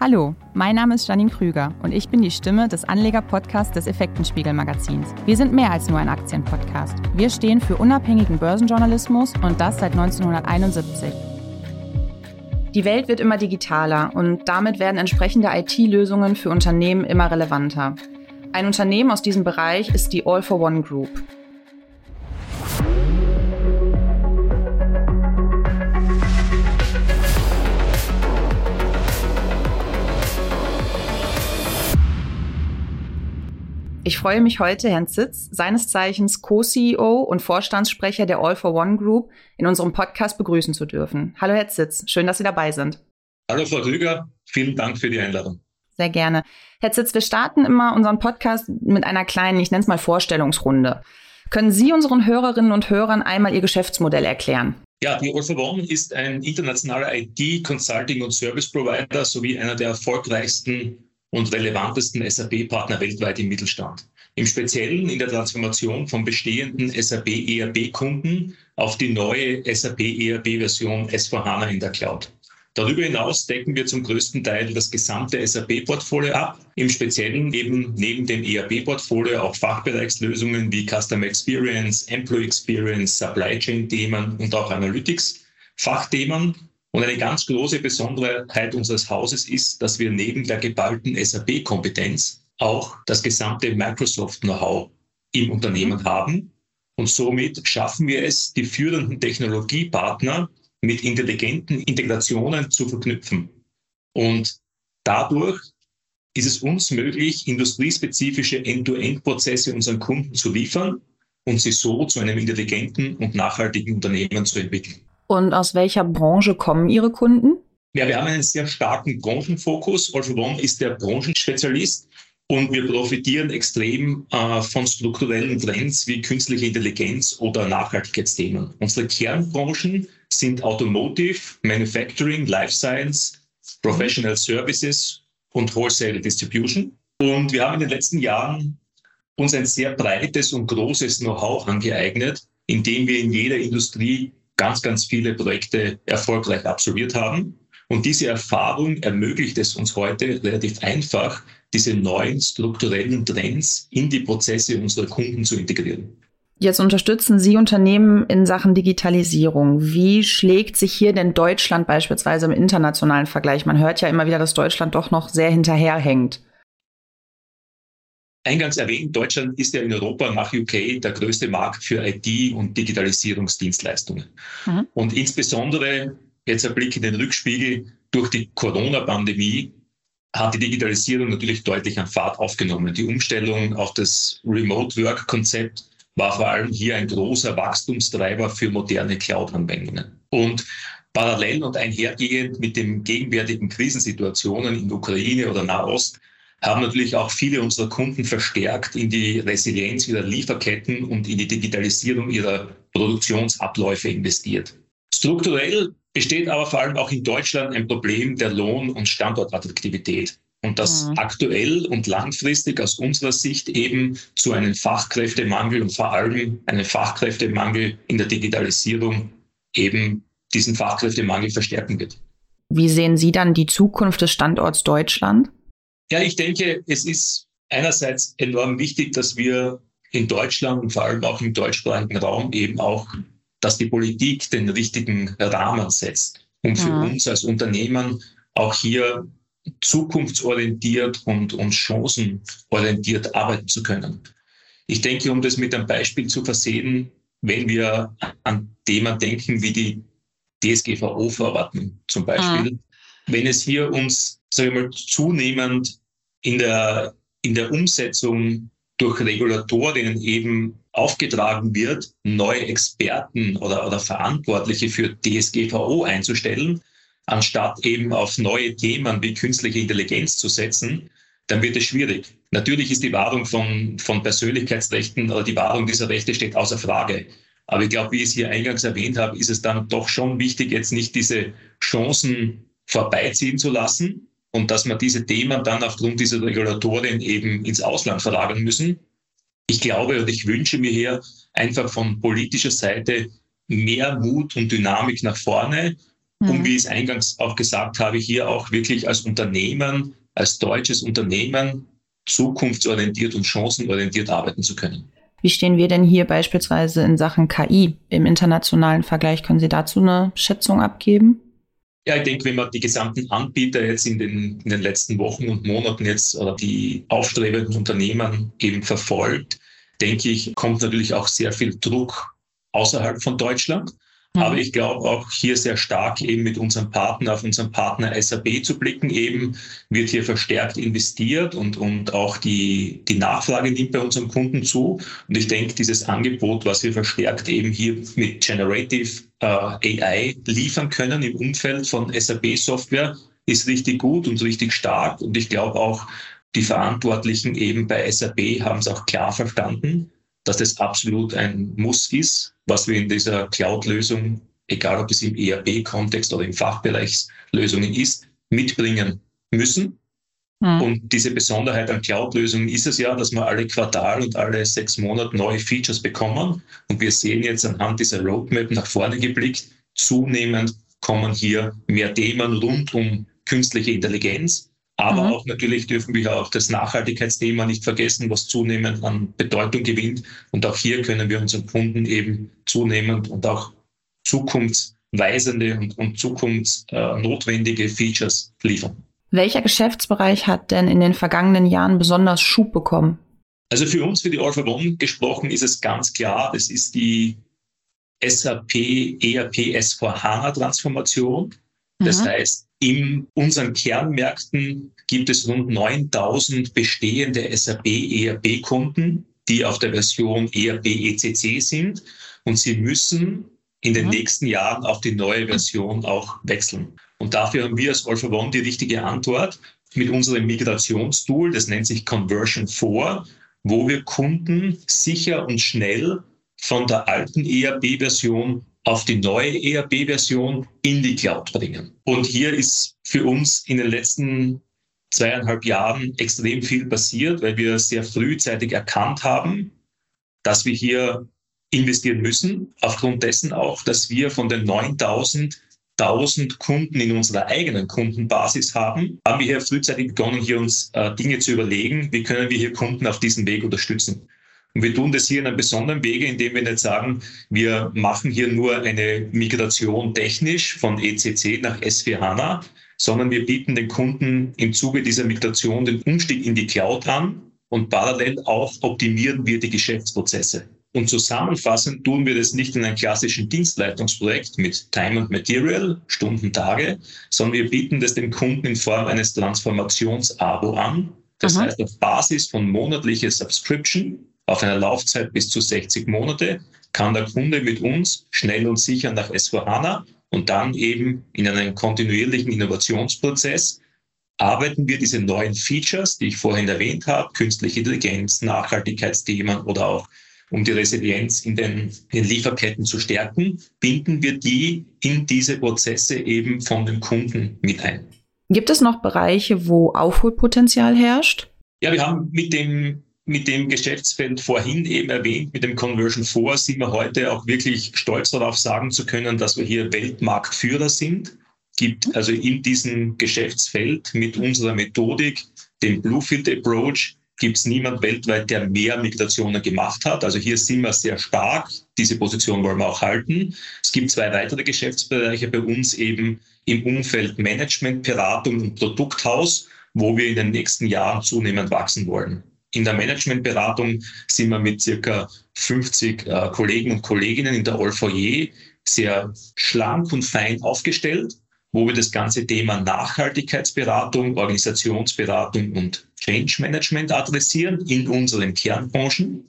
Hallo, mein Name ist Janine Krüger und ich bin die Stimme des Anleger-Podcasts des Effektenspiegel-Magazins. Wir sind mehr als nur ein Aktienpodcast. Wir stehen für unabhängigen Börsenjournalismus und das seit 1971. Die Welt wird immer digitaler und damit werden entsprechende IT-Lösungen für Unternehmen immer relevanter. Ein Unternehmen aus diesem Bereich ist die All for One Group. Ich freue mich heute, Herrn Zitz, seines Zeichens Co-CEO und Vorstandssprecher der All for One Group, in unserem Podcast begrüßen zu dürfen. Hallo, Herr Zitz, schön, dass Sie dabei sind. Hallo, Frau Rüger, vielen Dank für die Einladung. Sehr gerne. Herr Zitz, wir starten immer unseren Podcast mit einer kleinen, ich nenne es mal Vorstellungsrunde. Können Sie unseren Hörerinnen und Hörern einmal Ihr Geschäftsmodell erklären? Ja, die All for One ist ein internationaler IT, Consulting und Service Provider sowie einer der erfolgreichsten und relevantesten SAP-Partner weltweit im Mittelstand. Im Speziellen in der Transformation von bestehenden SAP ERP-Kunden auf die neue SAP ERP-Version S4HANA in der Cloud. Darüber hinaus decken wir zum größten Teil das gesamte SAP-Portfolio ab, im Speziellen eben neben dem ERP-Portfolio auch Fachbereichslösungen wie Customer Experience, Employee Experience, Supply Chain-Themen und auch Analytics, Fachthemen und eine ganz große Besonderheit unseres Hauses ist, dass wir neben der geballten SAP-Kompetenz auch das gesamte Microsoft-Know-how im Unternehmen haben. Und somit schaffen wir es, die führenden Technologiepartner mit intelligenten Integrationen zu verknüpfen. Und dadurch ist es uns möglich, industriespezifische End-to-End-Prozesse unseren Kunden zu liefern und sie so zu einem intelligenten und nachhaltigen Unternehmen zu entwickeln. Und aus welcher Branche kommen Ihre Kunden? Ja, wir haben einen sehr starken Branchenfokus. All ist der Branchenspezialist und wir profitieren extrem äh, von strukturellen Trends wie künstliche Intelligenz oder Nachhaltigkeitsthemen. Unsere Kernbranchen sind Automotive, Manufacturing, Life Science, Professional Services und Wholesale Distribution. Und wir haben in den letzten Jahren uns ein sehr breites und großes Know-how angeeignet, indem wir in jeder Industrie ganz, ganz viele Projekte erfolgreich absolviert haben. Und diese Erfahrung ermöglicht es uns heute relativ einfach, diese neuen strukturellen Trends in die Prozesse unserer Kunden zu integrieren. Jetzt unterstützen Sie Unternehmen in Sachen Digitalisierung. Wie schlägt sich hier denn Deutschland beispielsweise im internationalen Vergleich? Man hört ja immer wieder, dass Deutschland doch noch sehr hinterherhängt. Eingangs erwähnt, Deutschland ist ja in Europa nach UK der größte Markt für IT- und Digitalisierungsdienstleistungen. Mhm. Und insbesondere, jetzt ein Blick in den Rückspiegel, durch die Corona-Pandemie hat die Digitalisierung natürlich deutlich an Fahrt aufgenommen. Die Umstellung auf das Remote-Work-Konzept war vor allem hier ein großer Wachstumstreiber für moderne Cloud-Anwendungen. Und parallel und einhergehend mit den gegenwärtigen Krisensituationen in Ukraine oder Nahost haben natürlich auch viele unserer Kunden verstärkt in die Resilienz ihrer Lieferketten und in die Digitalisierung ihrer Produktionsabläufe investiert. Strukturell besteht aber vor allem auch in Deutschland ein Problem der Lohn- und Standortattraktivität. Und das mhm. aktuell und langfristig aus unserer Sicht eben zu einem Fachkräftemangel und vor allem einem Fachkräftemangel in der Digitalisierung eben diesen Fachkräftemangel verstärken wird. Wie sehen Sie dann die Zukunft des Standorts Deutschland? Ja, ich denke, es ist einerseits enorm wichtig, dass wir in Deutschland und vor allem auch im deutschsprachigen Raum eben auch, dass die Politik den richtigen Rahmen setzt, um für mhm. uns als Unternehmen auch hier zukunftsorientiert und, und chancenorientiert arbeiten zu können. Ich denke, um das mit einem Beispiel zu versehen, wenn wir an Themen denken wie die DSGVO-Verordnung zum Beispiel, mhm. wenn es hier uns sage ich mal, zunehmend in der, in der Umsetzung durch Regulatorien eben aufgetragen wird, neue Experten oder, oder Verantwortliche für DSGVO einzustellen, anstatt eben auf neue Themen wie künstliche Intelligenz zu setzen, dann wird es schwierig. Natürlich ist die Wahrung von, von Persönlichkeitsrechten oder die Wahrung dieser Rechte steht außer Frage. Aber ich glaube, wie ich es hier eingangs erwähnt habe, ist es dann doch schon wichtig, jetzt nicht diese Chancen vorbeiziehen zu lassen, und dass wir diese Themen dann aufgrund dieser Regulatorien eben ins Ausland verlagern müssen. Ich glaube und ich wünsche mir hier einfach von politischer Seite mehr Mut und Dynamik nach vorne mhm. um, wie ich es eingangs auch gesagt habe, hier auch wirklich als Unternehmen, als deutsches Unternehmen zukunftsorientiert und chancenorientiert arbeiten zu können. Wie stehen wir denn hier beispielsweise in Sachen KI im internationalen Vergleich? Können Sie dazu eine Schätzung abgeben? Ja, ich denke, wenn man die gesamten Anbieter jetzt in den, in den letzten Wochen und Monaten jetzt oder die aufstrebenden Unternehmen eben verfolgt, denke ich, kommt natürlich auch sehr viel Druck außerhalb von Deutschland. Mhm. Aber ich glaube auch hier sehr stark eben mit unserem Partner, auf unseren Partner SAP zu blicken. Eben wird hier verstärkt investiert und, und auch die, die Nachfrage nimmt bei unseren Kunden zu. Und ich denke, dieses Angebot, was wir verstärkt eben hier mit Generative äh, AI liefern können im Umfeld von SAP Software, ist richtig gut und richtig stark. Und ich glaube auch, die Verantwortlichen eben bei SAP haben es auch klar verstanden, dass das absolut ein Muss ist, was wir in dieser Cloud-Lösung, egal ob es im ERP-Kontext oder im Fachbereichslösungen ist, mitbringen müssen. Mhm. Und diese Besonderheit an Cloud-Lösungen ist es ja, dass wir alle Quartal und alle sechs Monate neue Features bekommen. Und wir sehen jetzt anhand dieser Roadmap nach vorne geblickt, zunehmend kommen hier mehr Themen rund um künstliche Intelligenz, aber mhm. auch natürlich dürfen wir auch das Nachhaltigkeitsthema nicht vergessen, was zunehmend an Bedeutung gewinnt. Und auch hier können wir unseren Kunden eben zunehmend und auch zukunftsweisende und, und zukunftsnotwendige Features liefern. Welcher Geschäftsbereich hat denn in den vergangenen Jahren besonders Schub bekommen? Also für uns, für die All for One gesprochen, ist es ganz klar, das ist die SAP ERP S4 HANA Transformation. Das mhm. heißt, in unseren Kernmärkten gibt es rund 9000 bestehende SAP ERP-Kunden, die auf der Version ERP ECC sind und sie müssen in den mhm. nächsten Jahren auf die neue Version auch wechseln. Und dafür haben wir als for One die richtige Antwort mit unserem Migrationstool, das nennt sich Conversion 4, wo wir Kunden sicher und schnell von der alten ERP-Version auf die neue ERP-Version in die Cloud bringen. Und hier ist für uns in den letzten zweieinhalb Jahren extrem viel passiert, weil wir sehr frühzeitig erkannt haben, dass wir hier investieren müssen, aufgrund dessen auch, dass wir von den 9000 1000 Kunden in unserer eigenen Kundenbasis haben, haben wir hier frühzeitig begonnen, hier uns äh, Dinge zu überlegen, wie können wir hier Kunden auf diesem Weg unterstützen. Und wir tun das hier in einem besonderen Wege, indem wir nicht sagen, wir machen hier nur eine Migration technisch von ECC nach S4 HANA, sondern wir bieten den Kunden im Zuge dieser Migration den Umstieg in die Cloud an und parallel auch optimieren wir die Geschäftsprozesse. Und zusammenfassend tun wir das nicht in einem klassischen Dienstleistungsprojekt mit Time and Material, Stunden, Tage, sondern wir bieten das dem Kunden in Form eines Transformations-Abo an. Das Aha. heißt, auf Basis von monatlicher Subscription auf einer Laufzeit bis zu 60 Monate kann der Kunde mit uns schnell und sicher nach S4HANA und dann eben in einem kontinuierlichen Innovationsprozess arbeiten wir diese neuen Features, die ich vorhin erwähnt habe, künstliche Intelligenz, Nachhaltigkeitsthemen oder auch um die Resilienz in den, in den Lieferketten zu stärken, binden wir die in diese Prozesse eben von den Kunden mit ein. Gibt es noch Bereiche, wo Aufholpotenzial herrscht? Ja, wir haben mit dem mit dem Geschäftsfeld vorhin eben erwähnt, mit dem Conversion 4, sind wir heute auch wirklich stolz darauf sagen zu können, dass wir hier Weltmarktführer sind. Gibt also in diesem Geschäftsfeld mit unserer Methodik, dem Bluefield Approach, gibt es niemand weltweit, der mehr Migrationen gemacht hat. Also hier sind wir sehr stark. Diese Position wollen wir auch halten. Es gibt zwei weitere Geschäftsbereiche bei uns eben im Umfeld Management, Beratung und Produkthaus, wo wir in den nächsten Jahren zunehmend wachsen wollen. In der Managementberatung sind wir mit circa 50 äh, Kollegen und Kolleginnen in der All4J sehr schlank und fein aufgestellt, wo wir das ganze Thema Nachhaltigkeitsberatung, Organisationsberatung und Change Management adressieren in unseren Kernbranchen.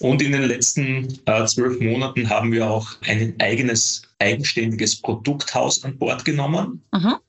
Und in den letzten äh, zwölf Monaten haben wir auch ein eigenes, eigenständiges Produkthaus an Bord genommen.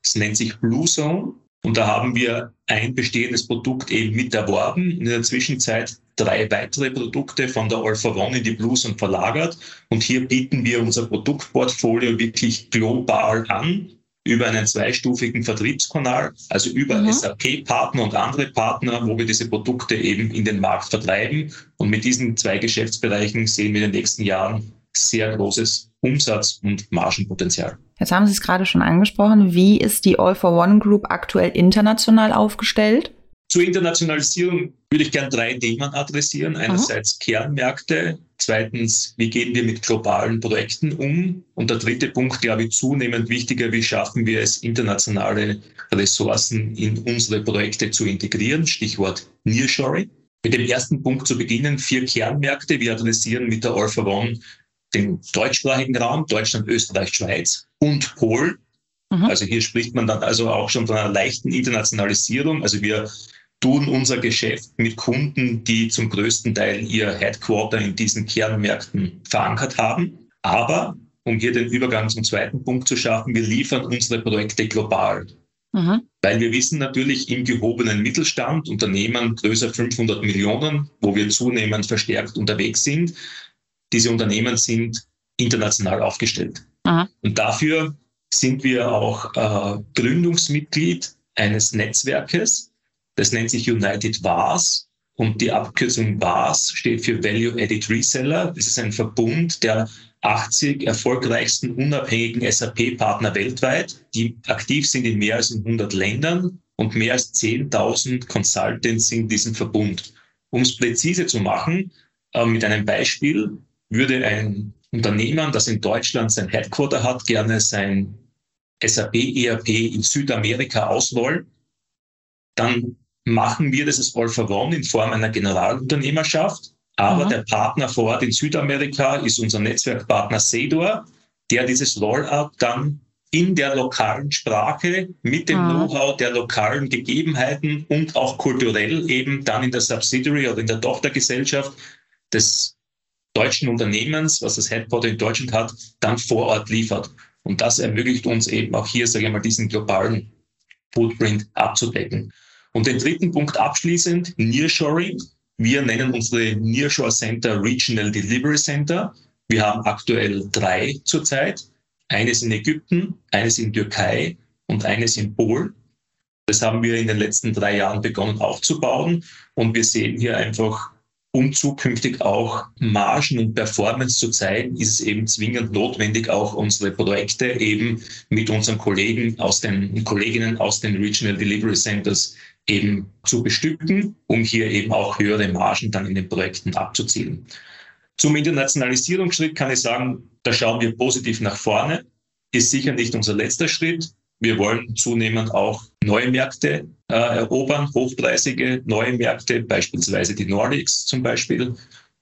Es nennt sich Blue Zone. Und da haben wir ein bestehendes Produkt eben mit erworben. In der Zwischenzeit drei weitere Produkte von der for One in die Blues und verlagert. Und hier bieten wir unser Produktportfolio wirklich global an über einen zweistufigen Vertriebskanal, also über mhm. SAP-Partner und andere Partner, wo wir diese Produkte eben in den Markt vertreiben. Und mit diesen zwei Geschäftsbereichen sehen wir in den nächsten Jahren sehr großes Umsatz- und Margenpotenzial. Jetzt haben Sie es gerade schon angesprochen. Wie ist die All for One Group aktuell international aufgestellt? Zur Internationalisierung würde ich gern drei Themen adressieren. Einerseits Aha. Kernmärkte, zweitens, wie gehen wir mit globalen Projekten um? Und der dritte Punkt, glaube ich, zunehmend wichtiger, wie schaffen wir es, internationale Ressourcen in unsere Projekte zu integrieren? Stichwort Nearshoring. Mit dem ersten Punkt zu beginnen, vier Kernmärkte. Wir adressieren mit der All for One den deutschsprachigen Raum, Deutschland, Österreich, Schweiz und Polen. Mhm. Also hier spricht man dann also auch schon von einer leichten Internationalisierung. Also wir tun unser Geschäft mit Kunden, die zum größten Teil ihr Headquarter in diesen Kernmärkten verankert haben. Aber um hier den Übergang zum zweiten Punkt zu schaffen, wir liefern unsere Projekte global. Mhm. Weil wir wissen natürlich im gehobenen Mittelstand, Unternehmen größer 500 Millionen, wo wir zunehmend verstärkt unterwegs sind, diese Unternehmen sind international aufgestellt. Mhm. Und dafür sind wir auch äh, Gründungsmitglied eines Netzwerkes, das nennt sich United VAS und die Abkürzung VAS steht für Value Added Reseller. Das ist ein Verbund der 80 erfolgreichsten unabhängigen SAP-Partner weltweit, die aktiv sind in mehr als 100 Ländern und mehr als 10.000 Consultants sind in diesem Verbund. Um es präzise zu machen, äh, mit einem Beispiel würde ein Unternehmen, das in Deutschland sein Headquarter hat, gerne sein SAP ERP in Südamerika ausrollen, dann machen wir das als All for One in Form einer Generalunternehmerschaft. Aber mhm. der Partner vor Ort in Südamerika ist unser Netzwerkpartner Sedor, der dieses Rollout dann in der lokalen Sprache mit dem mhm. Know-how der lokalen Gegebenheiten und auch kulturell eben dann in der Subsidiary oder in der Tochtergesellschaft des deutschen Unternehmens, was das Headquarter in Deutschland hat, dann vor Ort liefert. Und das ermöglicht uns eben auch hier, sage ich mal, diesen globalen Footprint abzudecken. Und den dritten Punkt abschließend, Nearshoring. Wir nennen unsere Nearshore Center Regional Delivery Center. Wir haben aktuell drei zurzeit. Eines in Ägypten, eines in Türkei und eines in Polen. Das haben wir in den letzten drei Jahren begonnen aufzubauen. Und wir sehen hier einfach um zukünftig auch Margen und Performance zu zeigen, ist es eben zwingend notwendig, auch unsere Projekte eben mit unseren Kollegen aus den Kolleginnen aus den Regional Delivery Centers eben zu bestücken, um hier eben auch höhere Margen dann in den Projekten abzuzielen. Zum Internationalisierungsschritt kann ich sagen, da schauen wir positiv nach vorne. Ist sicher nicht unser letzter Schritt. Wir wollen zunehmend auch neue Märkte äh, erobern, hochpreisige neue Märkte, beispielsweise die Nordics zum Beispiel.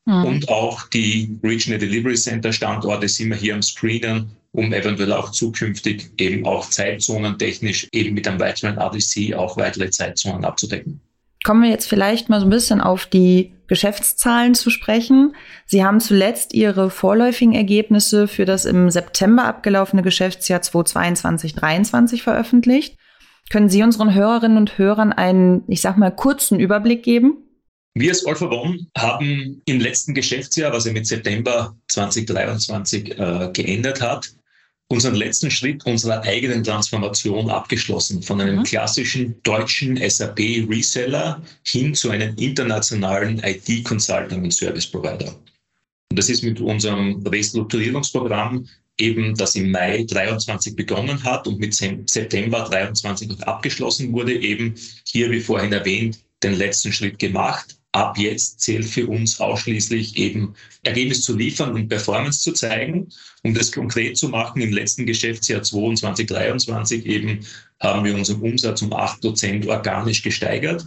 Mhm. Und auch die Regional Delivery Center Standorte sind wir hier am Screenen, um eventuell auch zukünftig eben auch Zeitzonen technisch eben mit einem weiteren ADC auch weitere Zeitzonen abzudecken. Kommen wir jetzt vielleicht mal so ein bisschen auf die Geschäftszahlen zu sprechen. Sie haben zuletzt Ihre vorläufigen Ergebnisse für das im September abgelaufene Geschäftsjahr 2022-23 veröffentlicht. Können Sie unseren Hörerinnen und Hörern einen, ich sag mal, kurzen Überblick geben? Wir als All for One haben im letzten Geschäftsjahr, was ja mit September 2023 äh, geändert hat, unseren letzten Schritt unserer eigenen Transformation abgeschlossen, von einem mhm. klassischen deutschen SAP-Reseller hin zu einem internationalen IT-Consulting und Service Provider. Und das ist mit unserem Restrukturierungsprogramm eben, das im Mai 23 begonnen hat und mit September 23 abgeschlossen wurde, eben hier, wie vorhin erwähnt, den letzten Schritt gemacht ab jetzt zählt für uns ausschließlich eben Ergebnis zu liefern und Performance zu zeigen. Um das konkret zu machen, im letzten Geschäftsjahr 22, 23 eben haben wir unseren Umsatz um 8 Prozent organisch gesteigert.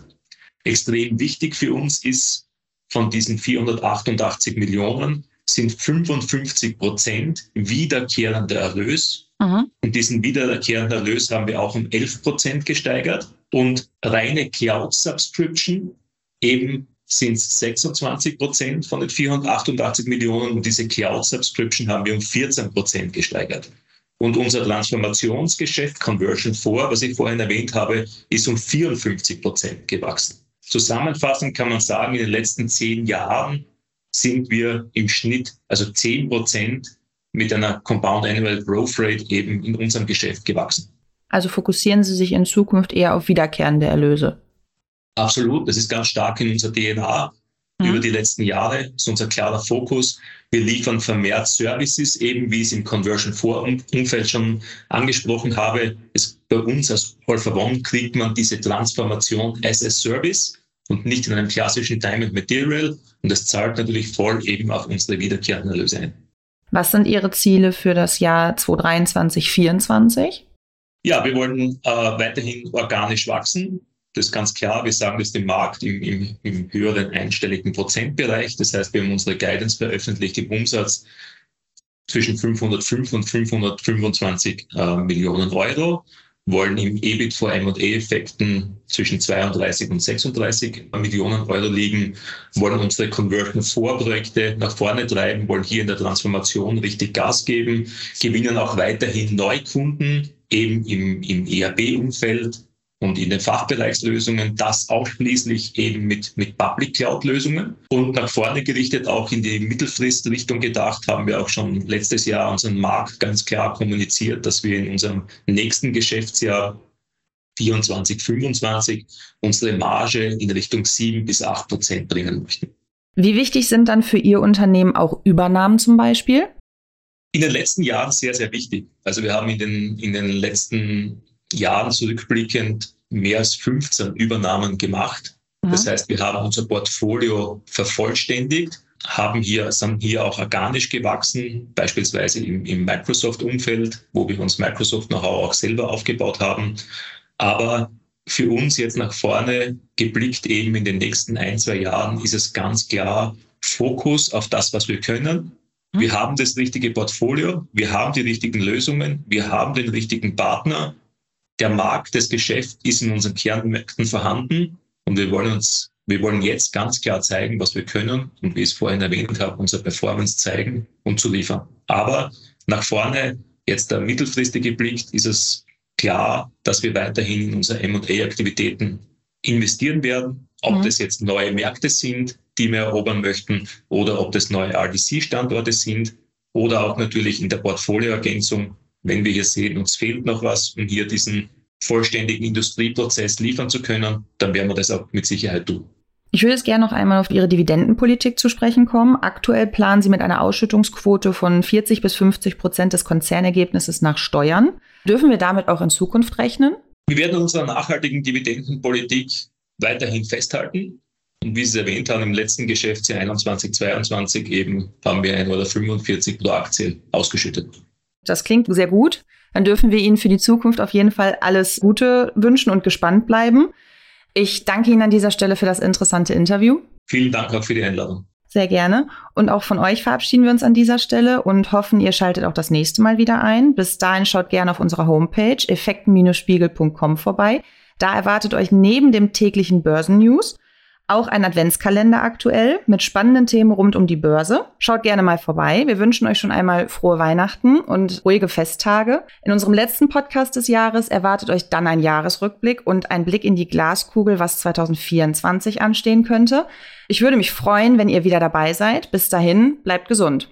Extrem wichtig für uns ist, von diesen 488 Millionen sind 55 Prozent wiederkehrender Erlös. Mhm. Und diesen wiederkehrenden Erlös haben wir auch um 11 Prozent gesteigert. Und reine Cloud Subscription eben sind es 26 Prozent von den 488 Millionen und diese Cloud-Subscription haben wir um 14 Prozent gesteigert. Und unser Transformationsgeschäft Conversion 4, was ich vorhin erwähnt habe, ist um 54 Prozent gewachsen. Zusammenfassend kann man sagen, in den letzten zehn Jahren sind wir im Schnitt, also 10 Prozent mit einer Compound Annual Growth Rate eben in unserem Geschäft gewachsen. Also fokussieren Sie sich in Zukunft eher auf wiederkehrende Erlöse. Absolut, das ist ganz stark in unserer DNA. mhm. über die letzten Jahre. Das ist unser klarer Fokus. Wir liefern vermehrt Services, eben wie ich es im Conversion 4 Umfeld schon angesprochen habe. Es, bei uns als for One kriegt man diese Transformation as a Service und nicht in einem klassischen Time and Material. Und das zahlt natürlich voll eben auf unsere wiederkehrenden Erlöse ein. Was sind Ihre Ziele für das Jahr 2023, 2024? Ja, wir wollen äh, weiterhin organisch wachsen. Das ist ganz klar. Wir sagen das dem Markt im, im, im höheren einstelligen Prozentbereich. Das heißt, wir haben unsere Guidance veröffentlicht im Umsatz zwischen 505 und 525 äh, Millionen Euro. Wollen im EBIT vor M&A-Effekten zwischen 32 und 36 Millionen Euro liegen, wollen unsere Conversion-Vorprojekte nach vorne treiben, wollen hier in der Transformation richtig Gas geben, gewinnen auch weiterhin Neukunden eben im, im ERP-Umfeld, und in den Fachbereichslösungen, das ausschließlich eben mit, mit Public Cloud-Lösungen. Und nach vorne gerichtet auch in die Mittelfristrichtung gedacht, haben wir auch schon letztes Jahr unseren Markt ganz klar kommuniziert, dass wir in unserem nächsten Geschäftsjahr 24, 25 unsere Marge in Richtung 7 bis 8 Prozent bringen möchten. Wie wichtig sind dann für Ihr Unternehmen auch Übernahmen zum Beispiel? In den letzten Jahren sehr, sehr wichtig. Also wir haben in den, in den letzten Jahren zurückblickend mehr als 15 Übernahmen gemacht. Mhm. Das heißt, wir haben unser Portfolio vervollständigt, haben hier, sind hier auch organisch gewachsen, beispielsweise im, im Microsoft-Umfeld, wo wir uns Microsoft Know-how auch selber aufgebaut haben. Aber für uns jetzt nach vorne geblickt eben in den nächsten ein, zwei Jahren ist es ganz klar Fokus auf das, was wir können. Mhm. Wir haben das richtige Portfolio, wir haben die richtigen Lösungen, wir haben den richtigen Partner der Markt, das Geschäft ist in unseren Kernmärkten vorhanden und wir wollen uns, wir wollen jetzt ganz klar zeigen, was wir können und wie ich es vorhin erwähnt habe, unsere Performance zeigen und zu liefern. Aber nach vorne, jetzt der mittelfristige Blick, ist es klar, dass wir weiterhin in unsere M&A-Aktivitäten investieren werden, ob mhm. das jetzt neue Märkte sind, die wir erobern möchten, oder ob das neue RDC-Standorte sind, oder auch natürlich in der Portfolioergänzung wenn wir hier sehen, uns fehlt noch was, um hier diesen vollständigen Industrieprozess liefern zu können, dann werden wir das auch mit Sicherheit tun. Ich würde jetzt gerne noch einmal auf Ihre Dividendenpolitik zu sprechen kommen. Aktuell planen Sie mit einer Ausschüttungsquote von 40 bis 50 Prozent des Konzernergebnisses nach Steuern. Dürfen wir damit auch in Zukunft rechnen? Wir werden unserer nachhaltigen Dividendenpolitik weiterhin festhalten. Und wie Sie es erwähnt haben, im letzten Geschäftsjahr 21, 22 eben haben wir 1,45 Euro pro Aktie ausgeschüttet. Das klingt sehr gut. Dann dürfen wir Ihnen für die Zukunft auf jeden Fall alles Gute wünschen und gespannt bleiben. Ich danke Ihnen an dieser Stelle für das interessante Interview. Vielen Dank auch für die Einladung. Sehr gerne. Und auch von euch verabschieden wir uns an dieser Stelle und hoffen, ihr schaltet auch das nächste Mal wieder ein. Bis dahin schaut gerne auf unserer Homepage effekten-spiegel.com vorbei. Da erwartet euch neben dem täglichen Börsennews auch ein Adventskalender aktuell mit spannenden Themen rund um die Börse. Schaut gerne mal vorbei. Wir wünschen euch schon einmal frohe Weihnachten und ruhige Festtage. In unserem letzten Podcast des Jahres erwartet euch dann ein Jahresrückblick und ein Blick in die Glaskugel, was 2024 anstehen könnte. Ich würde mich freuen, wenn ihr wieder dabei seid. Bis dahin, bleibt gesund.